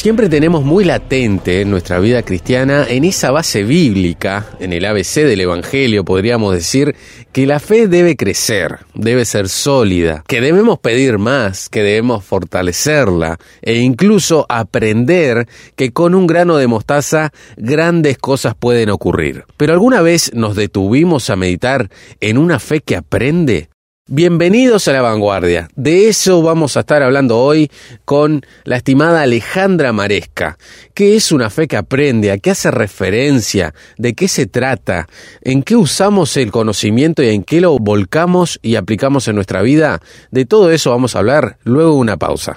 Siempre tenemos muy latente en nuestra vida cristiana, en esa base bíblica, en el ABC del Evangelio, podríamos decir, que la fe debe crecer, debe ser sólida, que debemos pedir más, que debemos fortalecerla e incluso aprender que con un grano de mostaza grandes cosas pueden ocurrir. Pero ¿alguna vez nos detuvimos a meditar en una fe que aprende? Bienvenidos a la vanguardia. De eso vamos a estar hablando hoy con la estimada Alejandra Maresca, que es una fe que aprende, a qué hace referencia, de qué se trata, en qué usamos el conocimiento y en qué lo volcamos y aplicamos en nuestra vida. De todo eso vamos a hablar luego de una pausa.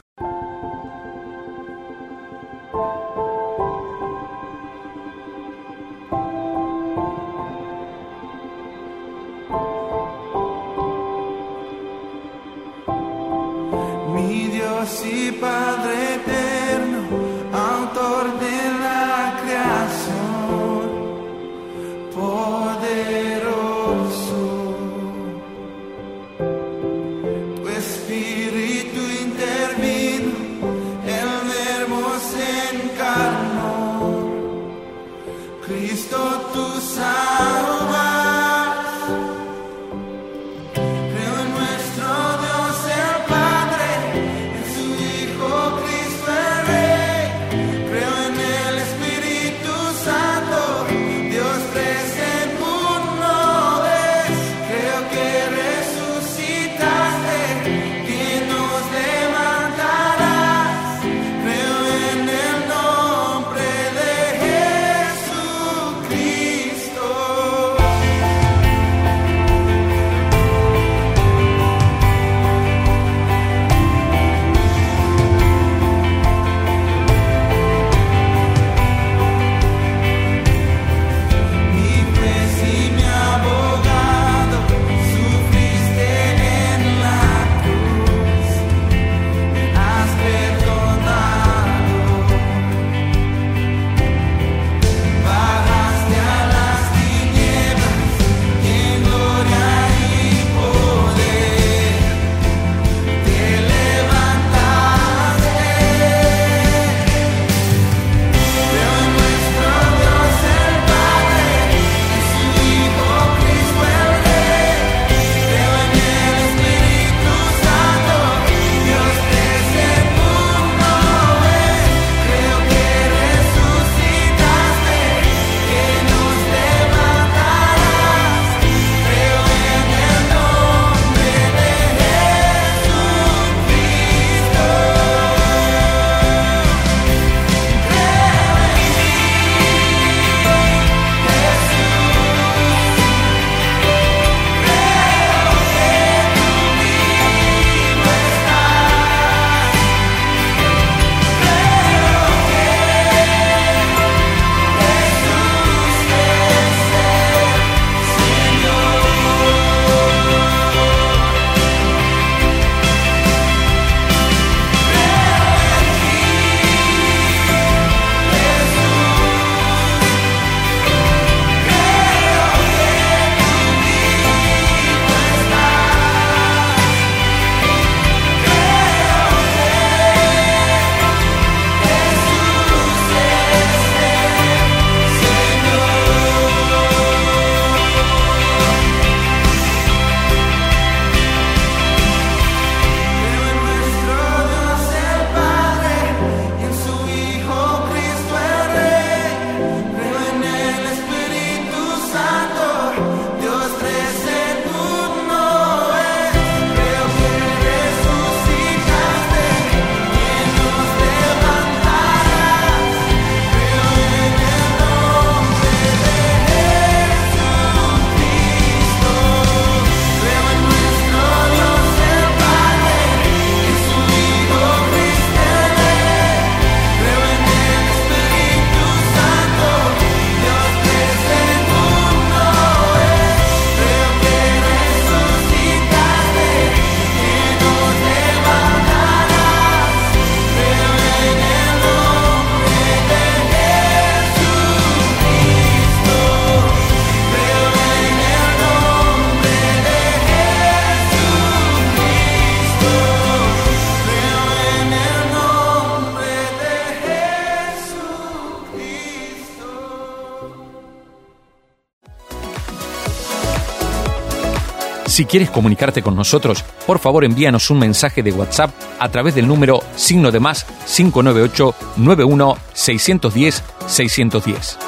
Si quieres comunicarte con nosotros, por favor envíanos un mensaje de WhatsApp a través del número signo de más 598 91 610 610.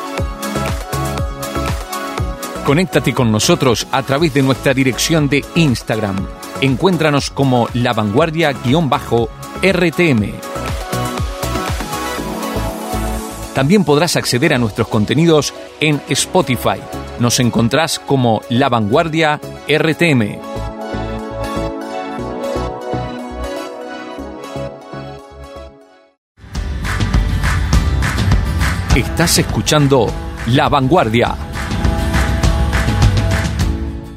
Conéctate con nosotros a través de nuestra dirección de Instagram. Encuéntranos como La Vanguardia-RTM. También podrás acceder a nuestros contenidos en Spotify. Nos encontrás como La Vanguardia RTM. Estás escuchando La Vanguardia.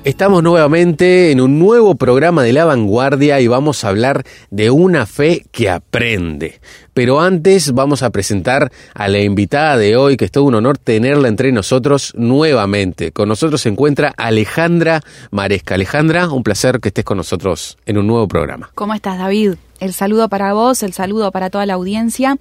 Estamos nuevamente en un nuevo programa de La Vanguardia y vamos a hablar de una fe que aprende. Pero antes vamos a presentar a la invitada de hoy, que es todo un honor tenerla entre nosotros nuevamente. Con nosotros se encuentra Alejandra Maresca. Alejandra, un placer que estés con nosotros en un nuevo programa. ¿Cómo estás, David? El saludo para vos, el saludo para toda la audiencia.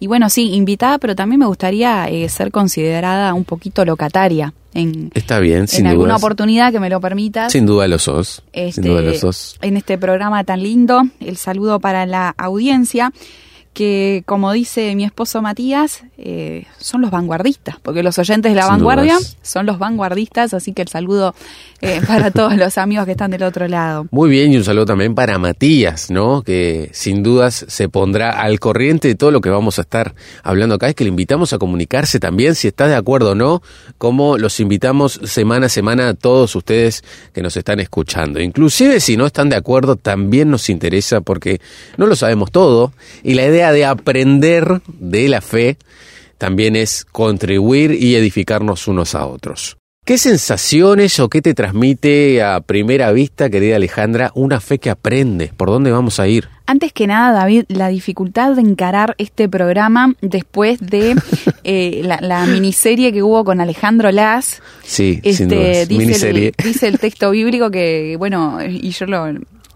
Y bueno, sí, invitada, pero también me gustaría eh, ser considerada un poquito locataria. En, Está bien, sin en alguna oportunidad que me lo permitas. Sin duda lo sos. Este, sin duda lo sos. En este programa tan lindo, el saludo para la audiencia que, como dice mi esposo Matías, eh, son los vanguardistas, porque los oyentes de la Sin vanguardia dudas. son los vanguardistas, así que el saludo eh, para todos los amigos que están del otro lado. Muy bien, y un saludo también para Matías, ¿no? Que sin dudas se pondrá al corriente de todo lo que vamos a estar hablando acá. Es que le invitamos a comunicarse también, si está de acuerdo o no, como los invitamos semana a semana a todos ustedes que nos están escuchando. Inclusive si no están de acuerdo, también nos interesa porque no lo sabemos todo. Y la idea de aprender de la fe también es contribuir y edificarnos unos a otros. ¿Qué sensaciones o qué te transmite a primera vista, querida Alejandra, una fe que aprende? ¿Por dónde vamos a ir? Antes que nada, David, la dificultad de encarar este programa después de eh, la, la miniserie que hubo con Alejandro Las. Sí, Este, sin dudas. dice, Miniserie. el, dice el texto bíblico que, bueno, y yo lo,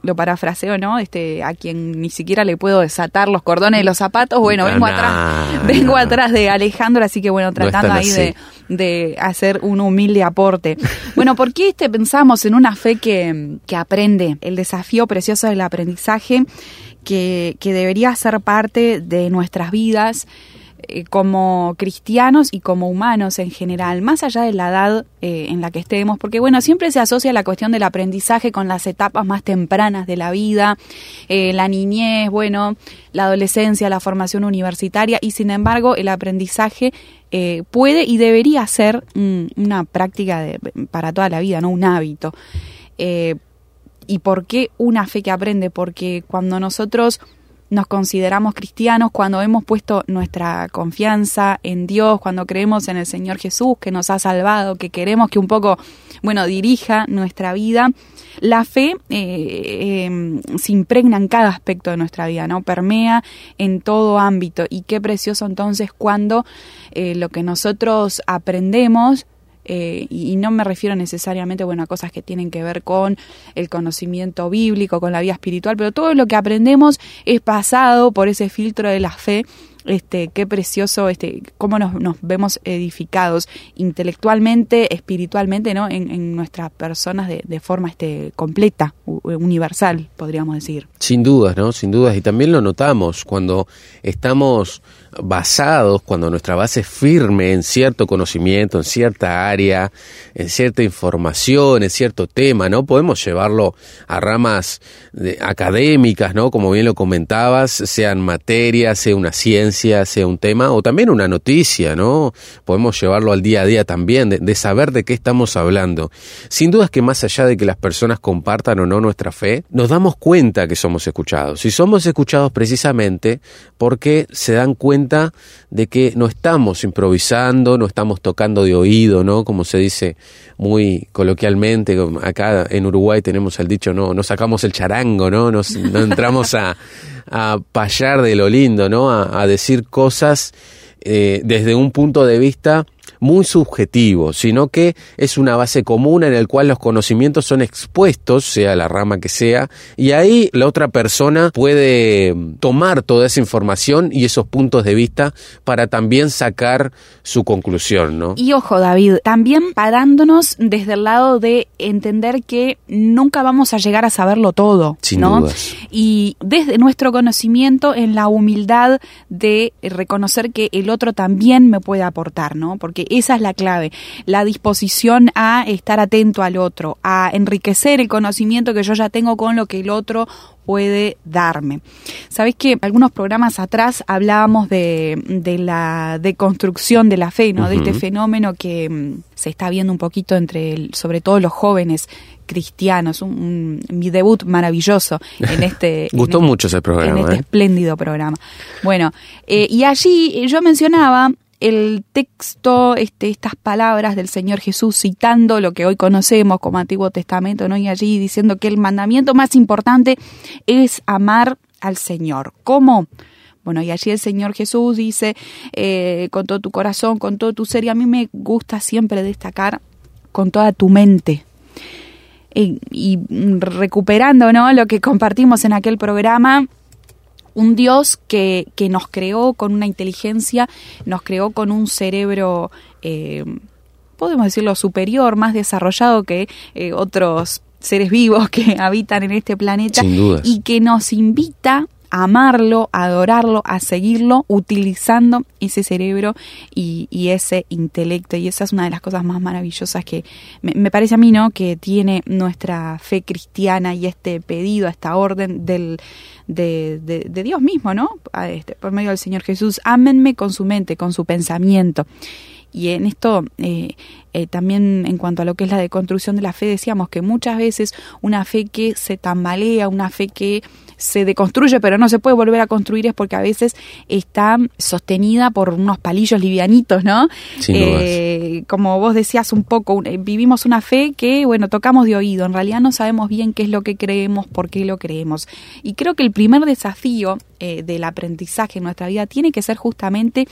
lo parafraseo, ¿no? Este, a quien ni siquiera le puedo desatar los cordones de los zapatos, bueno, vengo No, atrás, no. vengo atrás de Alejandro, así que bueno, tratando tan ahí de, de hacer un humilde aporte. Bueno, ¿por qué este pensamos en una fe que, que aprende? El desafío precioso del aprendizaje que, que debería ser parte de nuestras vidas eh, como cristianos y como humanos en general, más allá de la edad eh, en la que estemos, porque bueno, siempre se asocia la cuestión del aprendizaje con las etapas más tempranas de la vida, eh, la niñez, bueno, la adolescencia, la formación universitaria, y sin embargo el aprendizaje eh, puede y debería ser una práctica de- para toda la vida, no un hábito. ¿Y por qué una fe que aprende? Porque cuando nosotros nos consideramos cristianos, cuando hemos puesto nuestra confianza en Dios, cuando creemos en el Señor Jesús que nos ha salvado, que queremos que un poco, bueno, dirija nuestra vida, la fe eh, eh, se impregna en cada aspecto de nuestra vida, ¿no? Permea en todo ámbito. Y qué precioso entonces cuando eh, lo que nosotros aprendemos eh, y, no me refiero necesariamente bueno, a cosas que tienen que ver con el conocimiento bíblico, con la vida espiritual, pero todo lo que aprendemos es pasado por ese filtro de la fe. Este, qué precioso, este, cómo nos, nos vemos edificados intelectualmente, espiritualmente, ¿no? En, nuestras personas de, de forma este, completa, universal, podríamos decir. Sin dudas, ¿no? Sin dudas. Y también lo notamos cuando estamos basados, cuando nuestra base es firme en cierto conocimiento, en cierta área, en cierta información, en cierto tema, ¿no? Podemos llevarlo a ramas académicas, ¿no? Como bien lo comentabas, sean materias, sea una ciencia, sea un tema, o también una noticia, ¿no? Podemos llevarlo al día a día también, de, de saber de qué estamos hablando. Sin dudas que más allá de que las personas compartan o no nuestra fe, nos damos cuenta que somos escuchados. Y somos escuchados precisamente porque se dan cuenta de que no estamos improvisando, no estamos tocando de oído, ¿no? Como se dice muy coloquialmente, acá en Uruguay tenemos el dicho, no, no sacamos el charango, ¿no? Nos- no entramos a, a payar de lo lindo, ¿no? A, a decir cosas eh, desde un punto de vista muy subjetivo, sino que es una base común en el cual los conocimientos son expuestos, sea la rama que sea, y ahí la otra persona puede tomar toda esa información y esos puntos de vista para también sacar su conclusión, ¿no? Y ojo, David, también parándonos desde el lado de entender que nunca vamos a llegar a saberlo todo, Sin ¿no? dudas. Y desde nuestro conocimiento en la humildad de reconocer que el otro también me puede aportar, ¿no? Porque esa es la clave, la disposición a estar atento al otro, a enriquecer el conocimiento que yo ya tengo con lo que el otro puede darme. Sabéis que algunos programas atrás hablábamos de, de la deconstrucción de la fe, ¿no? De este fenómeno que mm, se está viendo un poquito entre, el- sobre todo los jóvenes cristianos. Un, un- mi debut maravilloso en este. Gustó en- mucho ese programa, En este ¿eh? espléndido programa. Bueno, eh, y allí yo mencionaba el texto, este, estas palabras del Señor Jesús citando lo que hoy conocemos como Antiguo Testamento, ¿no? Y allí diciendo que el mandamiento más importante es amar al Señor. ¿Cómo? Bueno, y allí el Señor Jesús dice, eh, con todo tu corazón, con todo tu ser, y a mí me gusta siempre destacar con toda tu mente. Eh, y recuperando ¿no? lo que compartimos en aquel programa, un Dios que, que nos creó con una inteligencia, nos creó con un cerebro, eh, podemos decirlo, superior, más desarrollado que eh, otros seres vivos que habitan en este planeta Sin dudas. y que nos invita amarlo, adorarlo, a seguirlo, utilizando ese cerebro y, ese intelecto. Y esa es una de las cosas más maravillosas que me, parece a mí, ¿no? Que tiene nuestra fe cristiana y este pedido, esta orden del, de, de, de Dios mismo, ¿no? A este, por medio del Señor Jesús. Ámenme con su mente, con su pensamiento. Y en esto, eh, eh, también en cuanto a lo que es la deconstrucción de la fe, decíamos que muchas veces una fe que se tambalea, una fe que se deconstruye pero no se puede volver a construir es porque a veces está sostenida por unos palillos livianitos, ¿no? Eh, como vos decías un poco, eh, vivimos una fe que, bueno, tocamos de oído, en realidad no sabemos bien qué es lo que creemos, por qué lo creemos. Y creo que el primer desafío eh, del aprendizaje en nuestra vida tiene que ser justamente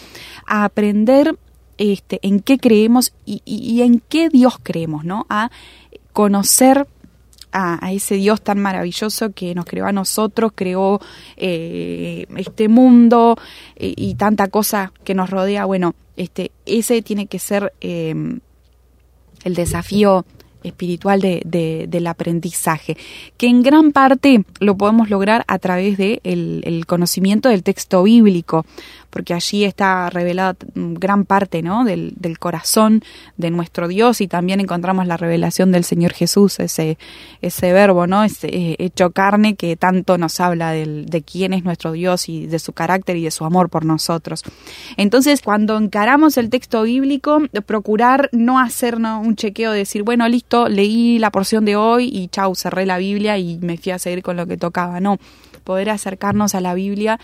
a aprender este, en qué creemos y, y- y en qué Dios creemos, ¿no? A conocer a, ese Dios tan maravilloso que nos creó a nosotros, creó eh, este mundo eh, y tanta cosa que nos rodea. Bueno, este, ese tiene que ser eh, el desafío espiritual de, de- del aprendizaje, que en gran parte lo podemos lograr a través de el, el conocimiento del texto bíblico, porque allí está revelada gran parte ¿no? del, del corazón de nuestro Dios y también encontramos la revelación del Señor Jesús, ese, ese verbo, ¿no? ese eh, hecho carne que tanto nos habla del- de quién es nuestro Dios y de su carácter y de su amor por nosotros. Entonces, cuando encaramos el texto bíblico, procurar no hacer ¿no? un chequeo de decir, bueno, listo, leí la porción de hoy y chau, cerré la Biblia y me fui a seguir con lo que tocaba. No, poder acercarnos a la Biblia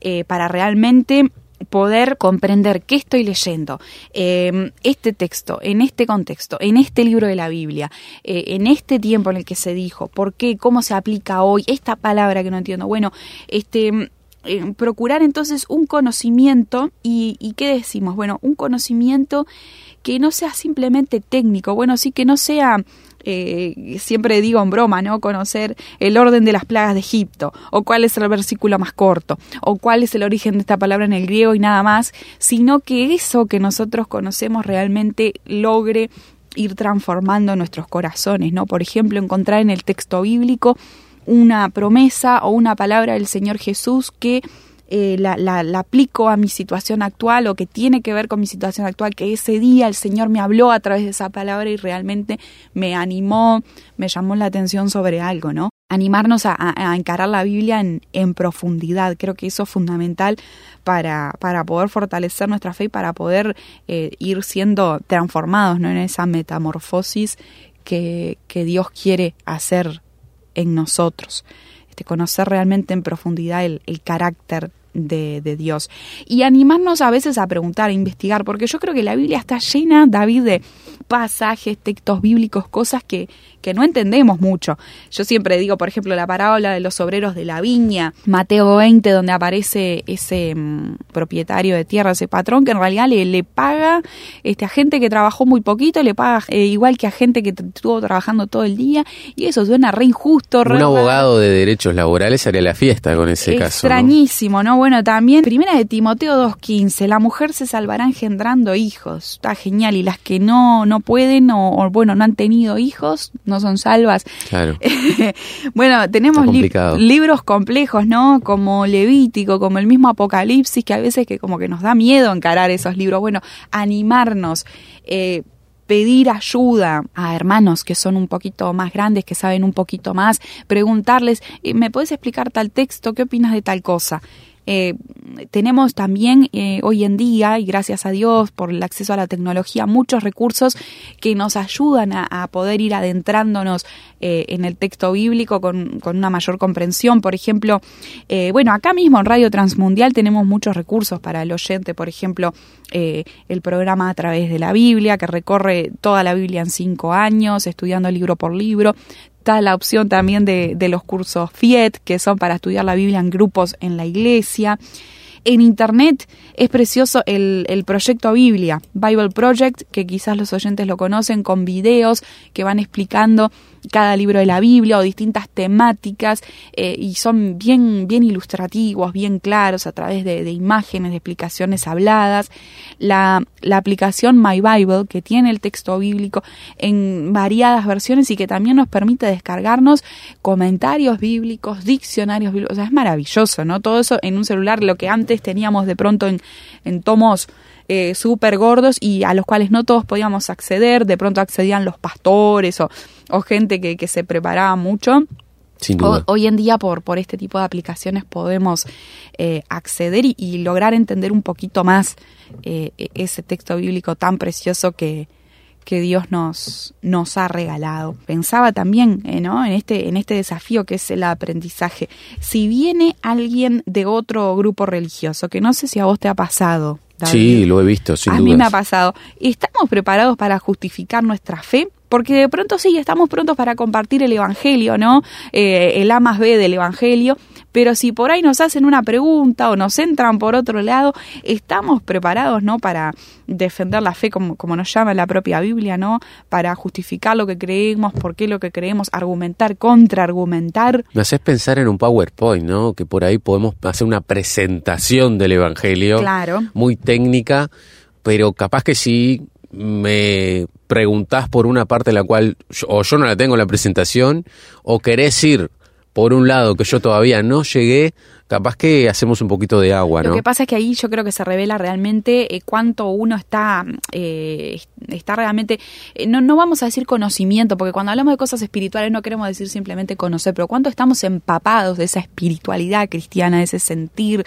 eh, para realmente poder comprender qué estoy leyendo, eh, este texto, en este contexto, en este libro de la Biblia, eh, en este tiempo en el que se dijo, por qué, cómo se aplica hoy, esta palabra que no entiendo. Bueno, este eh, procurar entonces un conocimiento y, y qué decimos bueno un conocimiento que no sea simplemente técnico bueno sí que no sea eh, siempre digo en broma no conocer el orden de las plagas de Egipto o cuál es el versículo más corto o cuál es el origen de esta palabra en el griego y nada más sino que eso que nosotros conocemos realmente logre ir transformando nuestros corazones no por ejemplo encontrar en el texto bíblico una promesa o una palabra del Señor Jesús que eh, la, aplico a mi situación actual o que tiene que ver con mi situación actual, que ese día el Señor me habló a través de esa palabra y realmente me animó, me llamó la atención sobre algo, ¿no? Animarnos a, a- encarar la Biblia en, profundidad, creo que eso es fundamental para, para poder fortalecer nuestra fe y para poder eh, ir siendo transformados ¿no? en esa metamorfosis que, que Dios quiere hacer en nosotros. Este, conocer realmente en profundidad el carácter de, de, Dios. Y animarnos a veces a preguntar, a investigar, porque yo creo que la Biblia está llena, David, de pasajes, textos bíblicos, cosas que, que no entendemos mucho. Yo siempre digo, por ejemplo, la parábola de los obreros de la viña, Mateo 20, donde aparece ese mm, propietario de tierra, ese patrón, que en realidad le, le paga este, a gente que trabajó muy poquito, le paga eh, igual que a gente que estuvo trabajando todo el día, y eso suena re injusto. Un abogado de derechos laborales haría la fiesta con ese caso. Extrañísimo, ¿no? Bueno, también, primera de Timoteo 2.15, la mujer se salvará engendrando hijos. Está genial, y las que no, no pueden o, o bueno, no han tenido hijos, no son salvas. Claro. bueno, tenemos li libros complejos, ¿no? Como Levítico, como el mismo Apocalipsis, que a veces que como que nos da miedo encarar esos libros. Bueno, animarnos. Eh, pedir ayuda a hermanos que son un poquito más grandes, que saben un poquito más, preguntarles, eh, ¿me puedes explicar tal texto? ¿Qué opinas de tal cosa? Eh, tenemos también eh, hoy en día, y gracias a Dios por el acceso a la tecnología, muchos recursos que nos ayudan a, poder ir adentrándonos eh, en el texto bíblico con, una mayor comprensión. Por ejemplo, bueno, acá mismo en Radio Transmundial tenemos muchos recursos para el oyente, por ejemplo, el programa a través de la Biblia, que recorre toda la Biblia en cinco años, estudiando libro por libro está la opción también de, de, los cursos FIET, que son para estudiar la Biblia en grupos en la iglesia. En Internet es precioso el, el, proyecto Biblia, Bible Project, que quizás los oyentes lo conocen, con videos que van explicando cada libro de la Biblia o distintas temáticas eh, y son bien, bien ilustrativos, bien claros a través de, de imágenes, de explicaciones habladas. La, la, aplicación My Bible, que tiene el texto bíblico en variadas versiones y que también nos permite descargarnos comentarios bíblicos, diccionarios bíblicos. O sea, es maravilloso, ¿no? Todo eso en un celular, lo que antes teníamos de pronto en, en tomos eh, súper gordos y a los cuales no todos podíamos acceder, de pronto accedían los pastores o, o gente que, que, se preparaba mucho. Sin duda. hoy en día por, por este tipo de aplicaciones podemos eh, acceder y, y, lograr entender un poquito más eh, e, ese texto bíblico tan precioso que, que Dios nos, nos ha regalado. Pensaba también eh, ¿no? en, este, en este desafío que es el aprendizaje. Si viene alguien de otro grupo religioso, que no sé si a vos te ha pasado, Sí, lo he visto, sin A mí me ha pasado. ¿Estamos preparados para justificar nuestra fe? Porque de pronto sí, estamos prontos para compartir el Evangelio, ¿no? Eh, el A más B del Evangelio, pero si por ahí nos hacen una pregunta o nos entran por otro lado, estamos preparados, ¿no? Para defender la fe como, como nos llama la propia Biblia, ¿no? Para justificar lo que creemos, por qué lo que creemos, argumentar, contraargumentar. Me haces pensar en un PowerPoint, ¿no? Que por ahí podemos hacer una presentación del Evangelio. Claro. Muy técnica, pero capaz que si me preguntás por una parte la cual o yo no la tengo en la presentación o querés ir por un lado que yo todavía no llegué, capaz que hacemos un poquito de agua, ¿no? Lo que pasa es que ahí yo creo que se revela realmente eh, cuánto uno está, eh, está realmente, eh, no, no vamos a decir conocimiento, porque cuando hablamos de cosas espirituales no queremos decir simplemente conocer, pero cuánto estamos empapados de esa espiritualidad cristiana, de ese sentir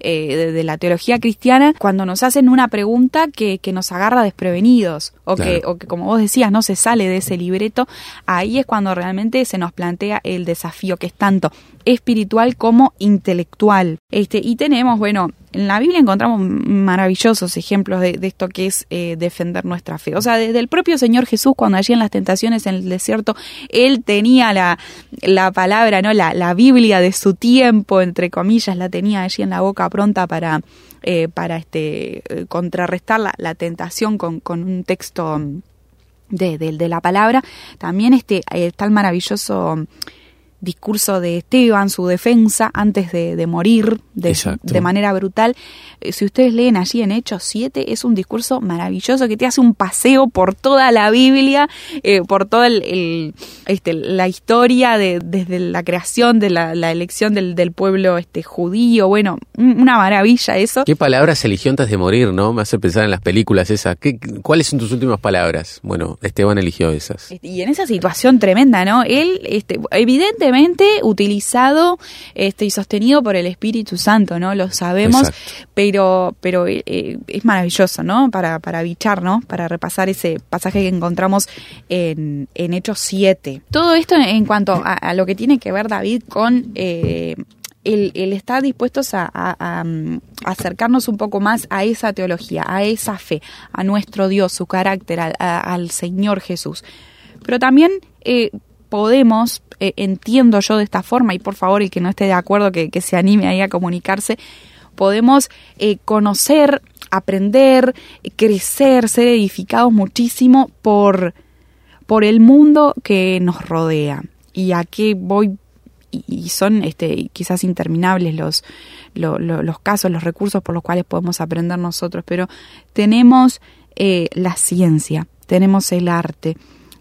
eh, de, de, la teología cristiana, cuando nos hacen una pregunta que, que nos agarra desprevenidos o, claro. que, o que, como vos decías, no se sale de ese libreto, ahí es cuando realmente se nos plantea el desafío que es tanto espiritual como intelectual. Este, y tenemos, bueno, en la Biblia encontramos maravillosos ejemplos de, esto que es eh, defender nuestra fe. O sea, desde el propio Señor Jesús, cuando allí en las tentaciones en el desierto, Él tenía la, la palabra, ¿no? La, la Biblia de su tiempo, entre comillas, la tenía allí en la boca pronta para, eh, para este, contrarrestar la, la tentación con, con, un texto de, de, la palabra. También este, eh, tal maravilloso discurso de Esteban, su defensa antes de, de morir de, de, manera brutal. Eh, si ustedes leen allí en Hechos 7, es un discurso maravilloso que te hace un paseo por toda la Biblia, eh, por toda el, el, este, la historia de, desde la creación de la, la elección del, del, pueblo este, judío. Bueno, una maravilla eso. ¿Qué palabras eligió antes de morir, no? Me hace pensar en las películas esas. ¿Qué, ¿Cuáles son tus últimas palabras? Bueno, Esteban eligió esas. Y en esa situación tremenda, ¿no? Él, este, evidentemente, utilizado este, y sostenido por el Espíritu Santo, ¿no? Lo sabemos, Exacto. pero, pero eh, es maravilloso, ¿no? Para, para bichar, ¿no? Para repasar ese pasaje que encontramos en, en Hechos 7. Todo esto en cuanto a, a lo que tiene que ver David con... Eh, el, el estar dispuestos a, a, a, mm, acercarnos un poco más a esa teología, a esa fe, a nuestro Dios, su carácter, a- al Señor Jesús. Pero también eh, podemos, eh, entiendo yo de esta forma, y por favor el que no esté de acuerdo que, que se anime ahí a comunicarse, podemos eh, conocer, aprender, crecer, ser edificados muchísimo por, por el mundo que nos rodea. ¿Y a qué voy? Y, son este, quizás interminables los, lo- lo- los casos, los recursos por los cuales podemos aprender nosotros, pero tenemos eh, la ciencia, tenemos el arte,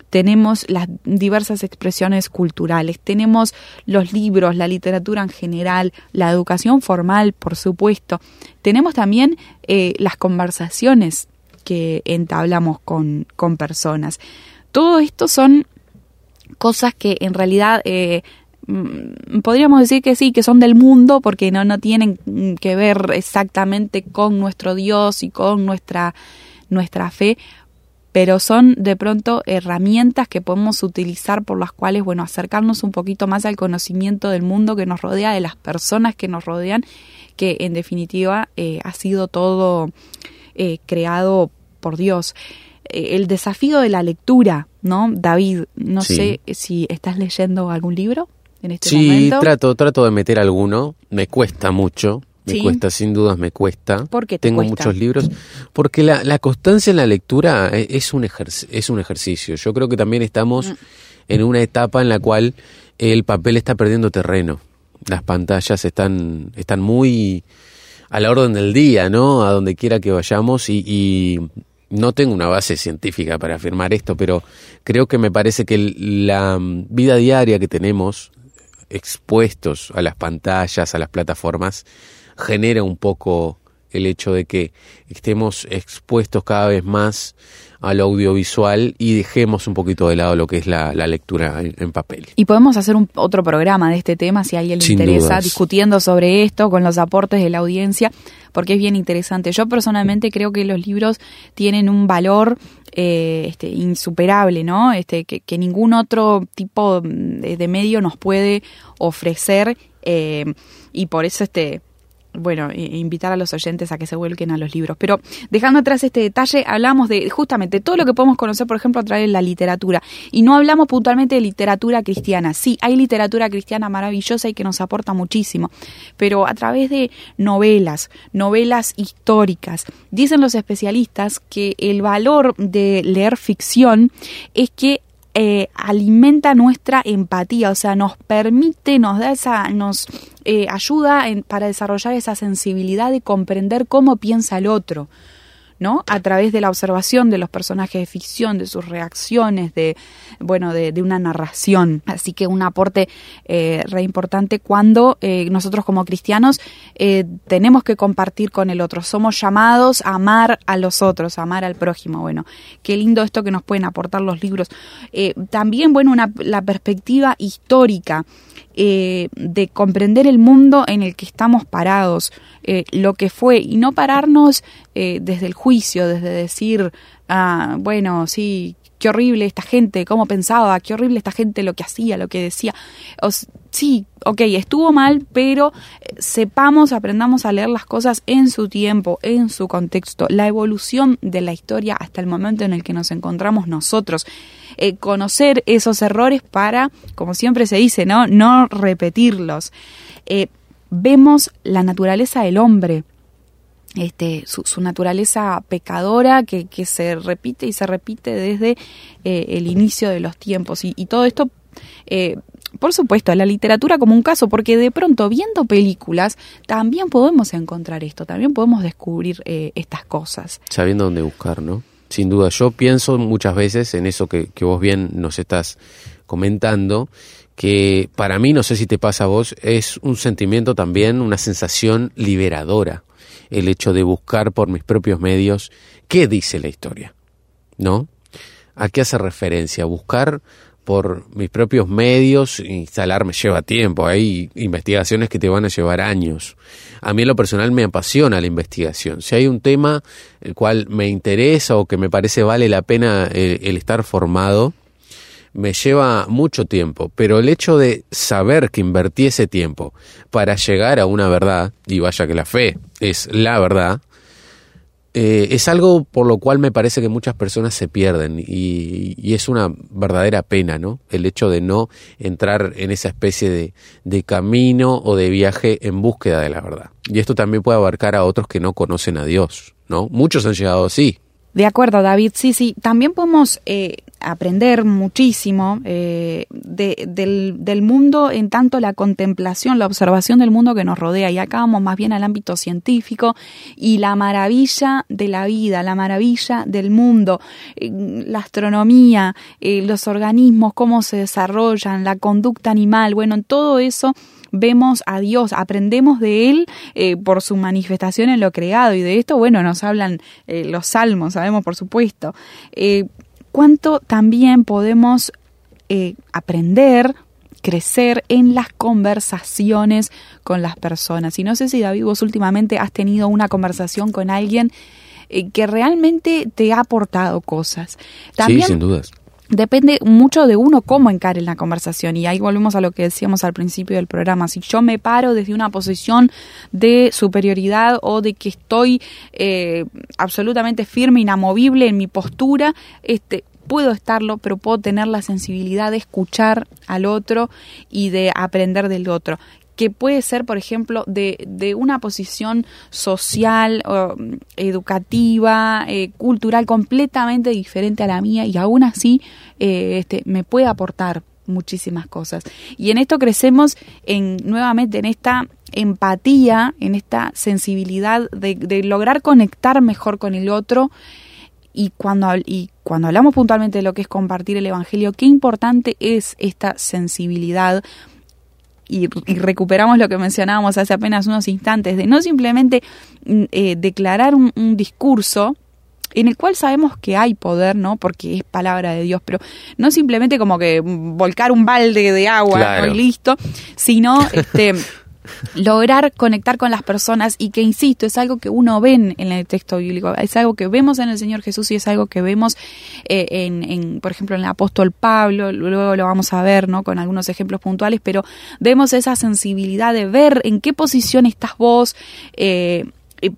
tenemos las diversas expresiones culturales, tenemos los libros, la literatura en general, la educación formal, por supuesto. Tenemos también eh, las conversaciones que entablamos con, con personas. Todo esto son cosas que en realidad eh, mm, podríamos decir que sí, que son del mundo, porque no, no tienen mm, que ver exactamente con nuestro Dios y con nuestra, nuestra fe, pero son de pronto herramientas que podemos utilizar por las cuales, bueno, acercarnos un poquito más al conocimiento del mundo que nos rodea, de las personas que nos rodean, que en definitiva eh, ha sido todo eh, creado por Dios. Eh, el desafío de la lectura, ¿no? David, no Sí. sé si estás leyendo algún libro en este Sí, momento. trato, trato de meter alguno. Me cuesta mucho. Me Sí. cuesta, sin dudas me cuesta. ¿Por qué te Tengo cuesta? muchos libros. Porque la, la constancia en la lectura e- es un, es un ejercicio. Yo creo que también Mm. estamos en una etapa en la cual el papel está perdiendo terreno. Las pantallas están, están muy a la orden del día, ¿no? A donde quiera que vayamos y, y no tengo una base científica para afirmar esto, pero creo que me parece que la mm, vida diaria que tenemos expuestos a las pantallas, a las plataformas, genera un poco el hecho de que estemos expuestos cada vez más al audiovisual y dejemos un poquito de lado lo que es la, la lectura en, en papel. Y podemos hacer un, otro programa de este tema si a alguien le Sin interesa, dudas. discutiendo sobre esto con los aportes de la audiencia, porque es bien interesante. Yo personalmente creo que los libros tienen un valor eh, este, insuperable, ¿no? Este, que, que ningún otro tipo de, de medio nos puede ofrecer eh, y por eso este bueno, invitar a los oyentes a que se vuelquen a los libros. Pero dejando atrás este detalle, hablamos de justamente todo lo que podemos conocer, por ejemplo, a través de la literatura. Y no hablamos puntualmente de literatura cristiana. Sí, hay literatura cristiana maravillosa y que nos aporta muchísimo. Pero a través de novelas, novelas históricas, dicen los especialistas que el valor de leer ficción es que eh, alimenta nuestra empatía, o sea, nos permite, nos da esa, nos eh, ayuda en- para desarrollar esa sensibilidad de comprender cómo piensa el otro. ¿no? A través de la observación de los personajes de ficción, de sus reacciones, de, bueno, de, una narración. Así que un aporte eh, re importante cuando eh, nosotros como cristianos tenemos que compartir con el otro. Somos llamados a amar a los otros, a amar al prójimo. Bueno, qué lindo esto que nos pueden aportar los libros. También, bueno, una, la perspectiva histórica eh, de comprender el mundo en el que estamos parados, eh, lo que fue, y no pararnos eh, desde el juicio, desde decir, ah, bueno, sí, qué horrible esta gente, cómo pensaba, qué horrible esta gente lo que hacía, lo que decía. Sí, ok, estuvo mal, pero eh, sepamos, aprendamos a leer las cosas en su tiempo, en su contexto, la evolución de la historia hasta el momento en el que nos encontramos nosotros. Eh, conocer esos errores para, como siempre se dice, no, no repetirlos. Eh, vemos la naturaleza del hombre, este, su, su naturaleza pecadora que, que se repite y se repite desde eh, el inicio de los tiempos. Y, y todo esto, eh, por supuesto, la literatura como un caso, porque de pronto viendo películas también podemos encontrar esto, también podemos descubrir eh, estas cosas. sabiendo dónde buscar, ¿no? Sin duda, yo pienso muchas veces en eso que, que vos bien nos estás comentando, que para mí, no sé si te pasa a vos, es un sentimiento también, una sensación liberadora, el hecho de buscar por mis propios medios qué dice la historia, ¿no? ¿A qué hace referencia? Buscar por mis propios medios, instalarme lleva tiempo, hay investigaciones que te van a llevar años. A mí en lo personal me apasiona la investigación. Si hay un tema el cual me interesa o que me parece vale la pena el, el estar formado, me lleva mucho tiempo, pero el hecho de saber que invertí ese tiempo para llegar a una verdad, y vaya que la fe es la verdad, eh, es algo por lo cual me parece que muchas personas se pierden y, es una verdadera pena, ¿no? El hecho de no entrar en esa especie de, de camino o de viaje en búsqueda de la verdad. Y esto también puede abarcar a otros que no conocen a Dios, ¿no? Muchos han llegado así, de acuerdo, David. Sí, sí. También podemos eh, aprender muchísimo eh, del, del, mundo en tanto la contemplación, la observación del mundo que nos rodea. Y acá vamos más bien al ámbito científico y la maravilla de la vida, la maravilla del mundo, eh, la astronomía, los organismos, cómo se desarrollan, la conducta animal. Bueno, en todo eso vemos a Dios, aprendemos de Él eh, por su manifestación en lo creado y de esto, bueno, nos hablan eh, los salmos, sabemos por supuesto. Eh, ¿Cuánto también podemos aprender crecer en las conversaciones con las personas. Y no sé si David vos últimamente has tenido una conversación con alguien que realmente te ha aportado cosas. También, sí, sin dudas depende mucho de uno cómo encare la conversación. Y ahí volvemos a lo que decíamos al principio del programa. Si yo me paro desde una posición de superioridad o de que estoy eh, absolutamente firme, inamovible en mi postura, este, puedo estarlo, pero puedo tener la sensibilidad de escuchar al otro y de aprender del otro que puede ser, por ejemplo, de, de una posición social, educativa, eh, cultural completamente diferente a la mía y aún así eh, este, me puede aportar muchísimas cosas. Y en esto crecemos en, nuevamente en esta empatía, en esta sensibilidad de, de lograr conectar mejor con el otro. Y cuando, y cuando hablamos puntualmente de lo que es compartir el Evangelio, qué importante es esta sensibilidad y, recuperamos lo que mencionábamos hace apenas unos instantes, de no simplemente mm, eh, declarar un, discurso en el cual sabemos que hay poder, ¿no? Porque es palabra de Dios, pero no simplemente como que volcar un balde de agua y listo, sino este lograr conectar con las personas y que, insisto, es algo que uno ve en, el texto bíblico, es algo que vemos en el Señor Jesús y es algo que vemos eh, en, por ejemplo, en el apóstol Pablo, luego lo vamos a ver, ¿no? Con algunos ejemplos puntuales, pero vemos esa sensibilidad de ver en qué posición estás vos, eh,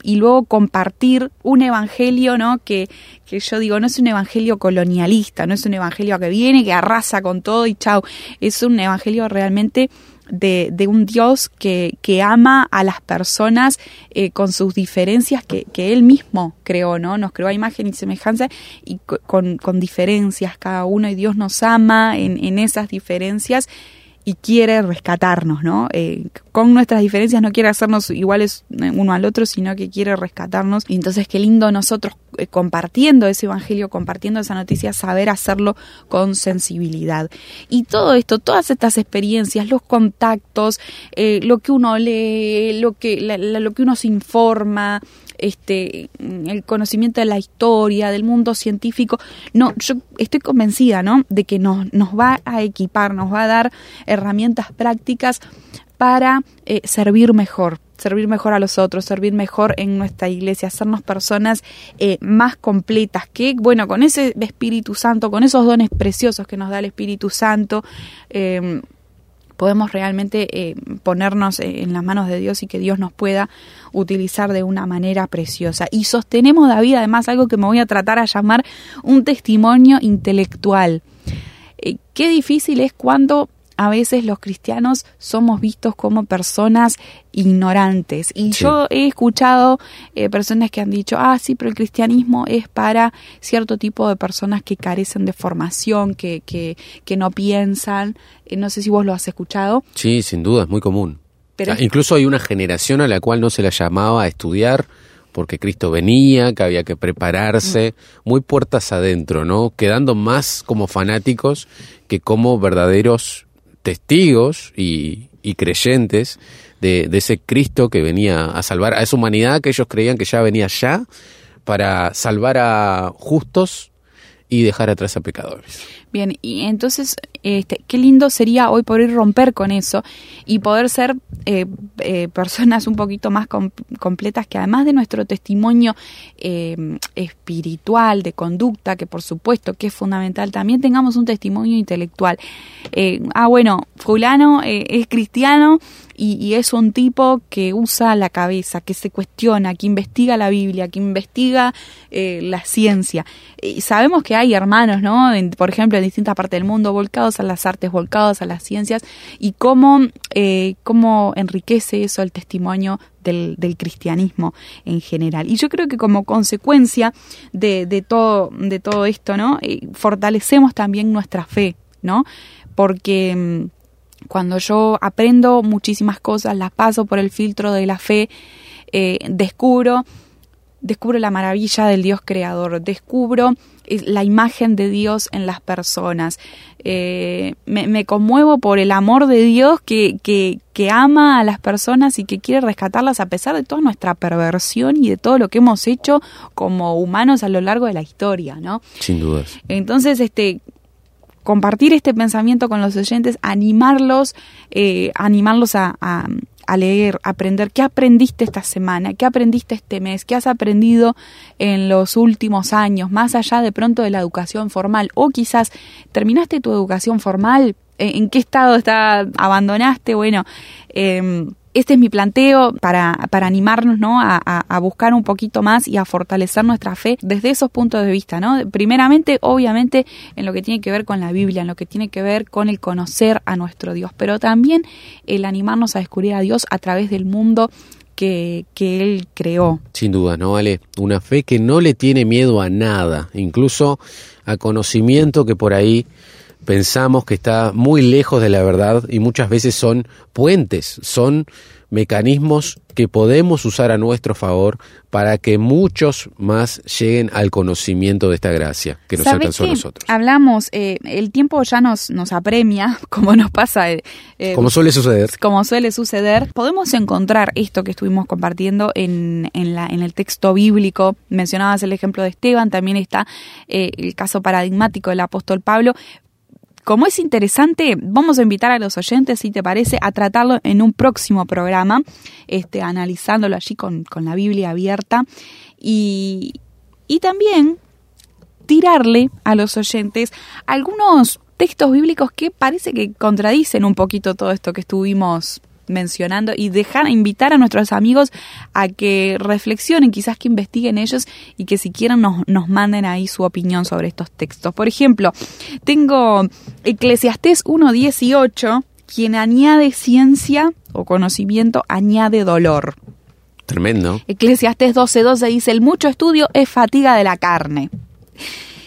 y luego compartir un evangelio, ¿no? Que, que yo digo, no es un evangelio colonialista, no es un evangelio que viene, que arrasa con todo y chau. Es un evangelio realmente de, de un Dios que, que, ama a las personas eh, con sus diferencias que, que, Él mismo creó, ¿no? Nos creó a imagen y semejanza y con, con diferencias cada uno y Dios nos ama en, en esas diferencias y quiere rescatarnos, ¿no? Eh, con nuestras diferencias no quiere hacernos iguales eh, uno al otro, sino que quiere rescatarnos. Y entonces qué lindo nosotros eh, compartiendo ese evangelio, compartiendo esa noticia, saber hacerlo con sensibilidad. Y todo esto, todas estas experiencias, los contactos, lo que uno lee, lo que, lo que uno se informa, este, el conocimiento de la historia, del mundo científico. No, yo estoy convencida, ¿no? De que nos, nos va a equipar, nos va a dar herramientas prácticas para eh, servir mejor, servir mejor a los otros, servir mejor en nuestra iglesia, hacernos personas eh, más completas, que bueno, con ese Espíritu Santo, con esos dones preciosos que nos da el Espíritu Santo, eh, podemos realmente eh, ponernos eh, en las manos de Dios y que Dios nos pueda utilizar de una manera preciosa. Y sostenemos, David, además algo que me voy a tratar a llamar un testimonio intelectual. Eh, qué difícil es cuando a veces los cristianos somos vistos como personas ignorantes. Y yo he escuchado eh, personas que han dicho, ah, sí, pero el cristianismo es para cierto tipo de personas que carecen de formación, que, que, que no piensan. Eh, no sé si vos lo has escuchado. Sí, sin duda, es muy común. Pero... incluso hay una generación a la cual no se la llamaba a estudiar porque Cristo venía, que había que prepararse, mm. muy puertas adentro, ¿no? Quedando más como fanáticos que como verdaderos testigos y, creyentes de, ese Cristo que venía a salvar a esa humanidad que ellos creían que ya venía ya para salvar a justos y dejar atrás a pecadores. Bien, y entonces, este, qué lindo sería hoy poder romper con eso y poder ser eh, eh, personas un poquito más completas que además de nuestro testimonio eh, espiritual, de conducta, que por supuesto que es fundamental, también tengamos un testimonio intelectual. ah, bueno, fulano es cristiano y, es un tipo que usa la cabeza, que se cuestiona, que investiga la Biblia, que investiga la ciencia. Y sabemos que hay hermanos, ¿no? por ejemplo, en distintas partes del mundo, volcados a las artes, volcados a las ciencias, y cómo, eh, cómo enriquece eso el testimonio del, cristianismo en general. Y yo creo que como consecuencia de, todo, de todo esto, ¿no? Eh, fortalecemos también nuestra fe, ¿no? Porque mm, cuando yo aprendo muchísimas cosas, las paso por el filtro de la fe, eh, descubro, descubro la maravilla del Dios creador, descubro eh, la imagen de Dios en las personas. Eh, me, conmuevo por el amor de Dios que, que, que, ama a las personas y que quiere rescatarlas a pesar de toda nuestra perversión y de todo lo que hemos hecho como humanos a lo largo de la historia, ¿no? Sin dudas. Entonces, este, compartir este pensamiento con los oyentes, animarlos, eh, animarlos a, a, leer, aprender qué aprendiste esta semana, qué aprendiste este mes, qué has aprendido en los últimos años, más allá de pronto de la educación formal, o quizás terminaste tu educación formal, en qué estado está, abandonaste, bueno, eh, este es mi planteo para, para animarnos ¿no? A, buscar un poquito más y a fortalecer nuestra fe desde esos puntos de vista. ¿no? Primeramente, obviamente, en lo que tiene que ver con la Biblia, en lo que tiene que ver con el conocer a nuestro Dios, pero también el animarnos a descubrir a Dios a través del mundo que, que, Él creó. Sin duda, ¿no? Vale, una fe que no le tiene miedo a nada, incluso a conocimiento que por ahí pensamos que está muy lejos de la verdad y muchas veces son puentes, son mecanismos que podemos usar a nuestro favor para que muchos más lleguen al conocimiento de esta gracia que nos alcanzó a nosotros. Hablamos, eh, el tiempo ya nos, nos apremia, como nos pasa. Eh, eh, como suele suceder. Como suele suceder. Podemos encontrar esto que estuvimos compartiendo en, en, la, en el texto bíblico. Mencionabas el ejemplo de Esteban, también está el caso paradigmático del apóstol Pablo como es interesante, vamos a invitar a los oyentes, si te parece, a tratarlo en un próximo programa, este, analizándolo allí con, con la Biblia abierta. Y, y también tirarle a los oyentes algunos textos bíblicos que parece que contradicen un poquito todo esto que estuvimos mencionando y dejar, invitar a nuestros amigos a que reflexionen, quizás que investiguen ellos y que si quieren nos, nos manden ahí su opinión sobre estos textos. Por ejemplo, tengo Eclesiastés 1.18, quien añade ciencia o conocimiento añade dolor. Tremendo. Eclesiastés 12.12 dice, el mucho estudio es fatiga de la carne.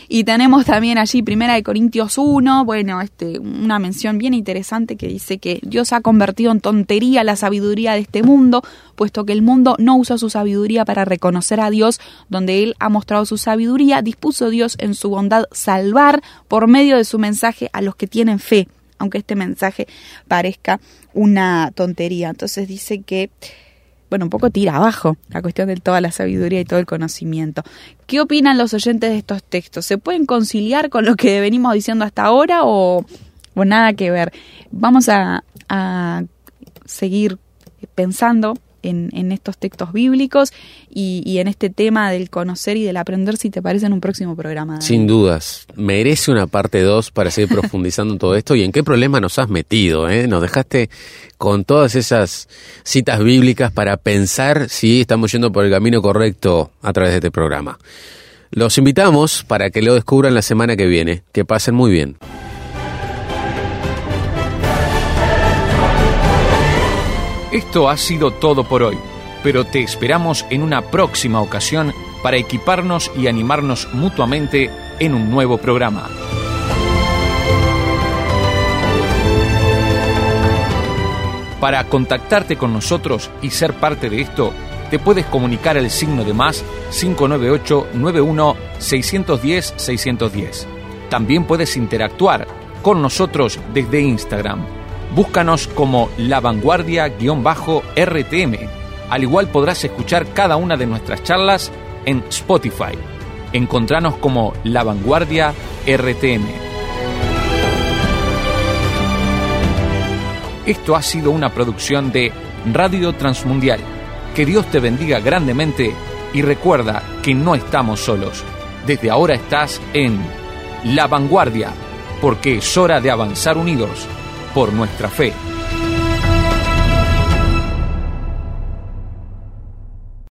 Y tenemos también allí Primera de Corintios 1, bueno, este, una mención bien interesante que dice que Dios ha convertido en tontería la sabiduría de este mundo, puesto que el mundo no usa su sabiduría para reconocer a Dios, donde Él ha mostrado su sabiduría, dispuso Dios en su bondad salvar por medio de su mensaje a los que tienen fe, aunque este mensaje parezca una tontería. Entonces dice que bueno, un poco tira abajo la cuestión de toda la sabiduría y todo el conocimiento. ¿Qué opinan los oyentes de estos textos? ¿Se pueden conciliar con lo que venimos diciendo hasta ahora o, nada que ver? Vamos a, a seguir pensando en, estos textos bíblicos y, en este tema del conocer y del aprender, si te parece, en un próximo programa. Sin dudas. Merece una parte 2 para seguir profundizando en todo esto y en qué problema nos has metido. Eh? Nos dejaste con todas esas citas bíblicas para pensar si estamos yendo por el camino correcto a través de este programa. Los invitamos para que lo descubran la semana que viene. Que pasen muy bien. Esto ha sido todo por hoy, pero te esperamos en una próxima ocasión para equiparnos y animarnos mutuamente en un nuevo programa. Para contactarte con nosotros y ser parte de esto, te puedes comunicar al signo de más 598 91 610 610. También puedes interactuar con nosotros desde Instagram Búscanos como La Vanguardia-RTM. Al igual podrás escuchar cada una de nuestras charlas en Spotify. Encontranos como La Vanguardia RTM. Esto ha sido una producción de Radio Transmundial. Que Dios te bendiga grandemente y recuerda que no estamos solos. Desde ahora estás en La Vanguardia, porque es hora de avanzar unidos por nuestra fe.